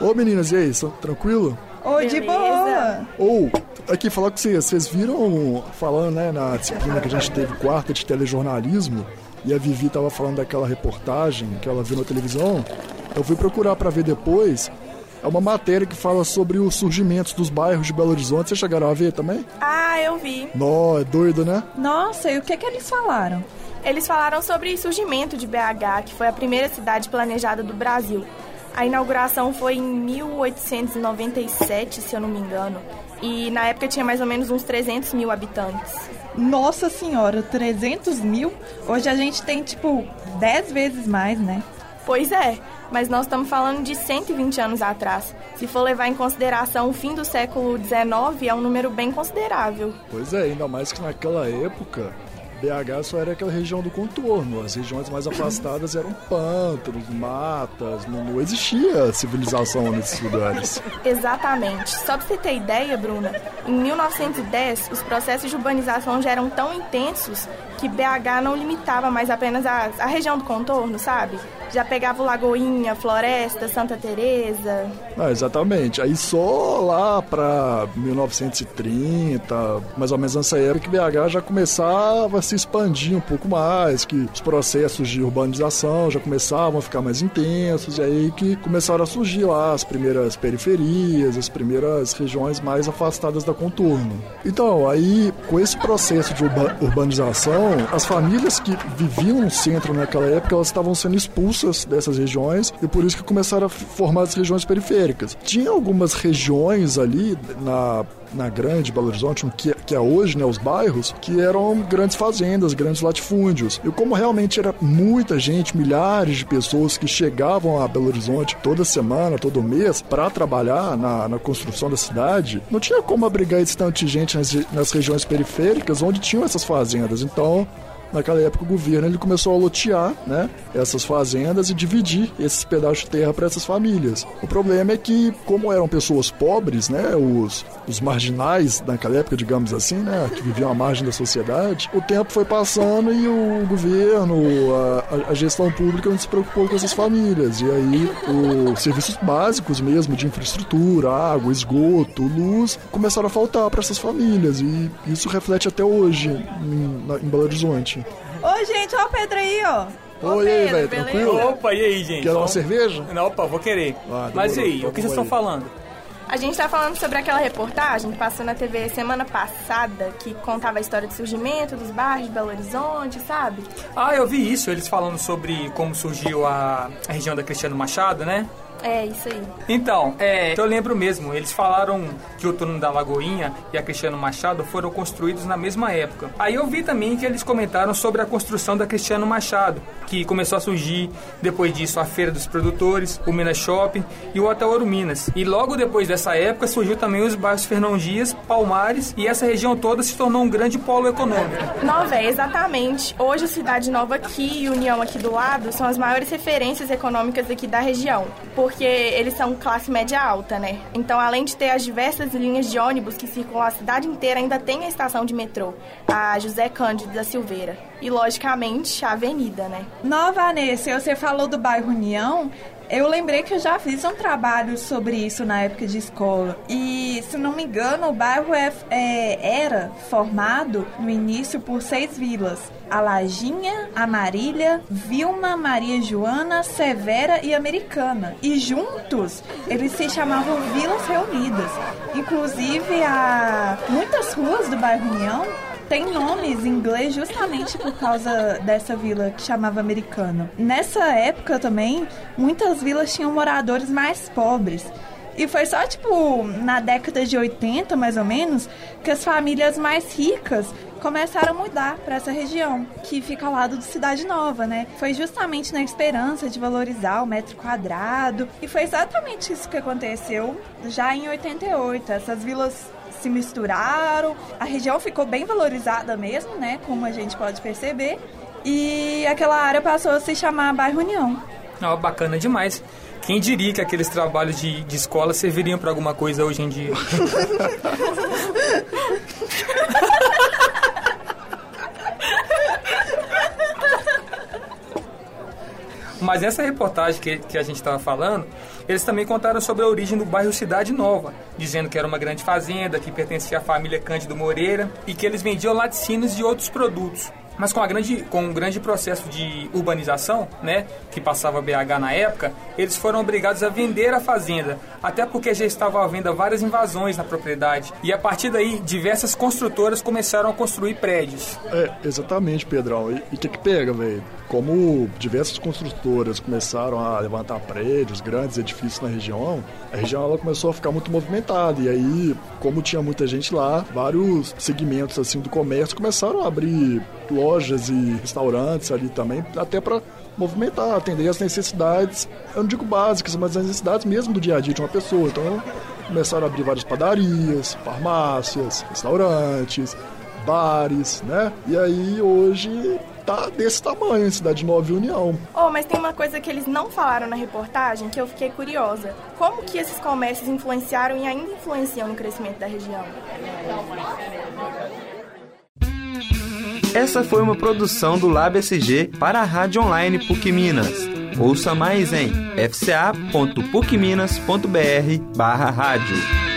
Ô meninas, e aí, são tranquilo? Oi, de boa. Ou, aqui, falar com vocês, vocês viram, falando, né, na disciplina que a gente teve, quarta de telejornalismo, e a Vivi tava falando daquela reportagem que ela viu na televisão, eu fui procurar para ver depois, é uma matéria que fala sobre os surgimentos dos bairros de Belo Horizonte. Vocês chegaram a ver também? Ah, eu vi. Nó, é doido, né? Nossa, e o que que eles falaram? Eles falaram sobre o surgimento de BH, que foi a primeira cidade planejada do Brasil. A inauguração foi em 1897, se eu não me engano. E na época tinha mais ou menos uns 300 mil habitantes. Nossa senhora, 300 mil? Hoje a gente tem, tipo, 10 vezes mais, né? Pois é, mas nós estamos falando de 120 anos atrás. Se for levar em consideração o fim do século XIX, é um número bem considerável. Pois é, ainda mais que naquela época BH só era aquela região do contorno. As regiões mais afastadas eram pântanos, matas, não, não existia civilização nesses lugares. Exatamente. Só pra você ter ideia, Bruna, em 1910 os processos de urbanização já eram tão intensos que BH não limitava mais apenas a, a região do contorno, sabe? Já pegava o Lagoinha, Floresta, Santa Teresa. Ah, exatamente. Aí só lá para 1930, mais ou menos nessa época, que BH já começava a se expandir um pouco mais, que os processos de urbanização já começavam a ficar mais intensos, e aí que começaram a surgir lá as primeiras periferias, as primeiras regiões mais afastadas da contorno. Então, aí com esse processo de urba urbanização, as famílias que viviam no centro naquela época, elas estavam sendo expulsas dessas regiões e por isso que começaram a formar as regiões periféricas. Tinha algumas regiões ali na na grande Belo Horizonte, que, que é hoje, né, os bairros, que eram grandes fazendas, grandes latifúndios. E como realmente era muita gente, milhares de pessoas que chegavam a Belo Horizonte toda semana, todo mês, para trabalhar na, na construção da cidade, não tinha como abrigar esse tanto de gente nas, nas regiões periféricas onde tinham essas fazendas. Então, naquela época o governo ele começou a lotear né, essas fazendas e dividir esses pedaços de terra para essas famílias. O problema é que, como eram pessoas pobres, né, os, os marginais naquela época, digamos assim, né, que viviam à margem da sociedade, o tempo foi passando e o governo, a, a gestão pública não se preocupou com essas famílias. E aí os serviços básicos mesmo de infraestrutura, água, esgoto, luz, começaram a faltar para essas famílias. E isso reflete até hoje em, em Belo Horizonte. Oi, gente, ó o Pedro aí, ó. Oi, aí, velho, tranquilo? Opa, e aí, gente? Quer uma cerveja? Não, opa, vou querer. Ah, Mas e aí, então o que vocês estão falando? A gente tá falando sobre aquela reportagem que passou na TV semana passada, que contava a história do surgimento dos bairros de Belo Horizonte, sabe? Ah, eu vi isso, eles falando sobre como surgiu a, a região da Cristiano Machado, né? É, isso aí. Então, é, eu lembro mesmo, eles falaram que o túnel da Lagoinha e a Cristiano Machado foram construídos na mesma época. Aí eu vi também que eles comentaram sobre a construção da Cristiano Machado, que começou a surgir depois disso a Feira dos Produtores, o Minas Shopping e o Hotel Ouro Minas. E logo depois dessa época surgiu também os bairros Fernão Dias, Palmares e essa região toda se tornou um grande polo econômico. Nova, é, exatamente. Hoje, a Cidade Nova aqui e União aqui do lado são as maiores referências econômicas aqui da região, porque eles são classe média alta, né? Então, além de ter as diversas linhas de ônibus que circulam a cidade inteira, ainda tem a estação de metrô, a José Cândido da Silveira. E, logicamente, a avenida, né? Nova, Vanessa, você falou do bairro União. Eu lembrei que eu já fiz um trabalho sobre isso na época de escola. E, se não me engano, o bairro é, é, era formado no início por seis vilas: a Lajinha, a Marília, Vilma, Maria Joana, Severa e Americana. E juntos eles se chamavam Vilas Reunidas. Inclusive, há muitas ruas do bairro União tem nomes em inglês justamente por causa dessa vila que chamava Americana. Nessa época também, muitas vilas tinham moradores mais pobres. E foi só, tipo, na década de 80, mais ou menos, que as famílias mais ricas começaram a mudar para essa região, que fica ao lado de Cidade Nova, né? Foi justamente na esperança de valorizar o metro quadrado. E foi exatamente isso que aconteceu já em 88. Essas vilas se misturaram, a região ficou bem valorizada mesmo, né? Como a gente pode perceber. E aquela área passou a se chamar Bairro União. Ó, bacana demais. Quem diria que aqueles trabalhos de, de escola serviriam para alguma coisa hoje em dia? Mas essa reportagem que, que a gente estava falando Eles também contaram sobre a origem do bairro Cidade Nova, dizendo que era uma grande fazenda que pertencia à família Cândido Moreira e que eles vendiam laticínios e outros produtos. Mas com, a grande, com um grande processo de urbanização, né, que passava BH na época, eles foram obrigados a vender a fazenda, até porque já estavam à venda várias invasões na propriedade. E a partir daí, diversas construtoras começaram a construir prédios. É, exatamente, Pedrão. E o que que pega, velho? Como diversas construtoras começaram a levantar prédios, grandes edifícios na região, a região ela começou a ficar muito movimentada. E aí, como tinha muita gente lá, vários segmentos assim do comércio começaram a abrir lojas e restaurantes ali também, até para movimentar, atender as necessidades, eu não digo básicas, mas as necessidades mesmo do dia a dia de uma pessoa. Então, começaram a abrir várias padarias, farmácias, restaurantes, bares, né? E aí hoje tá desse tamanho, cidade Nova União. Oh, mas tem uma coisa que eles não falaram na reportagem que eu fiquei curiosa. Como que esses comércios influenciaram e ainda influenciam no crescimento da região? Essa foi uma produção do Lab SG para a Rádio Online PUC Minas. Ouça mais em fca.pucminas.br barra rádio.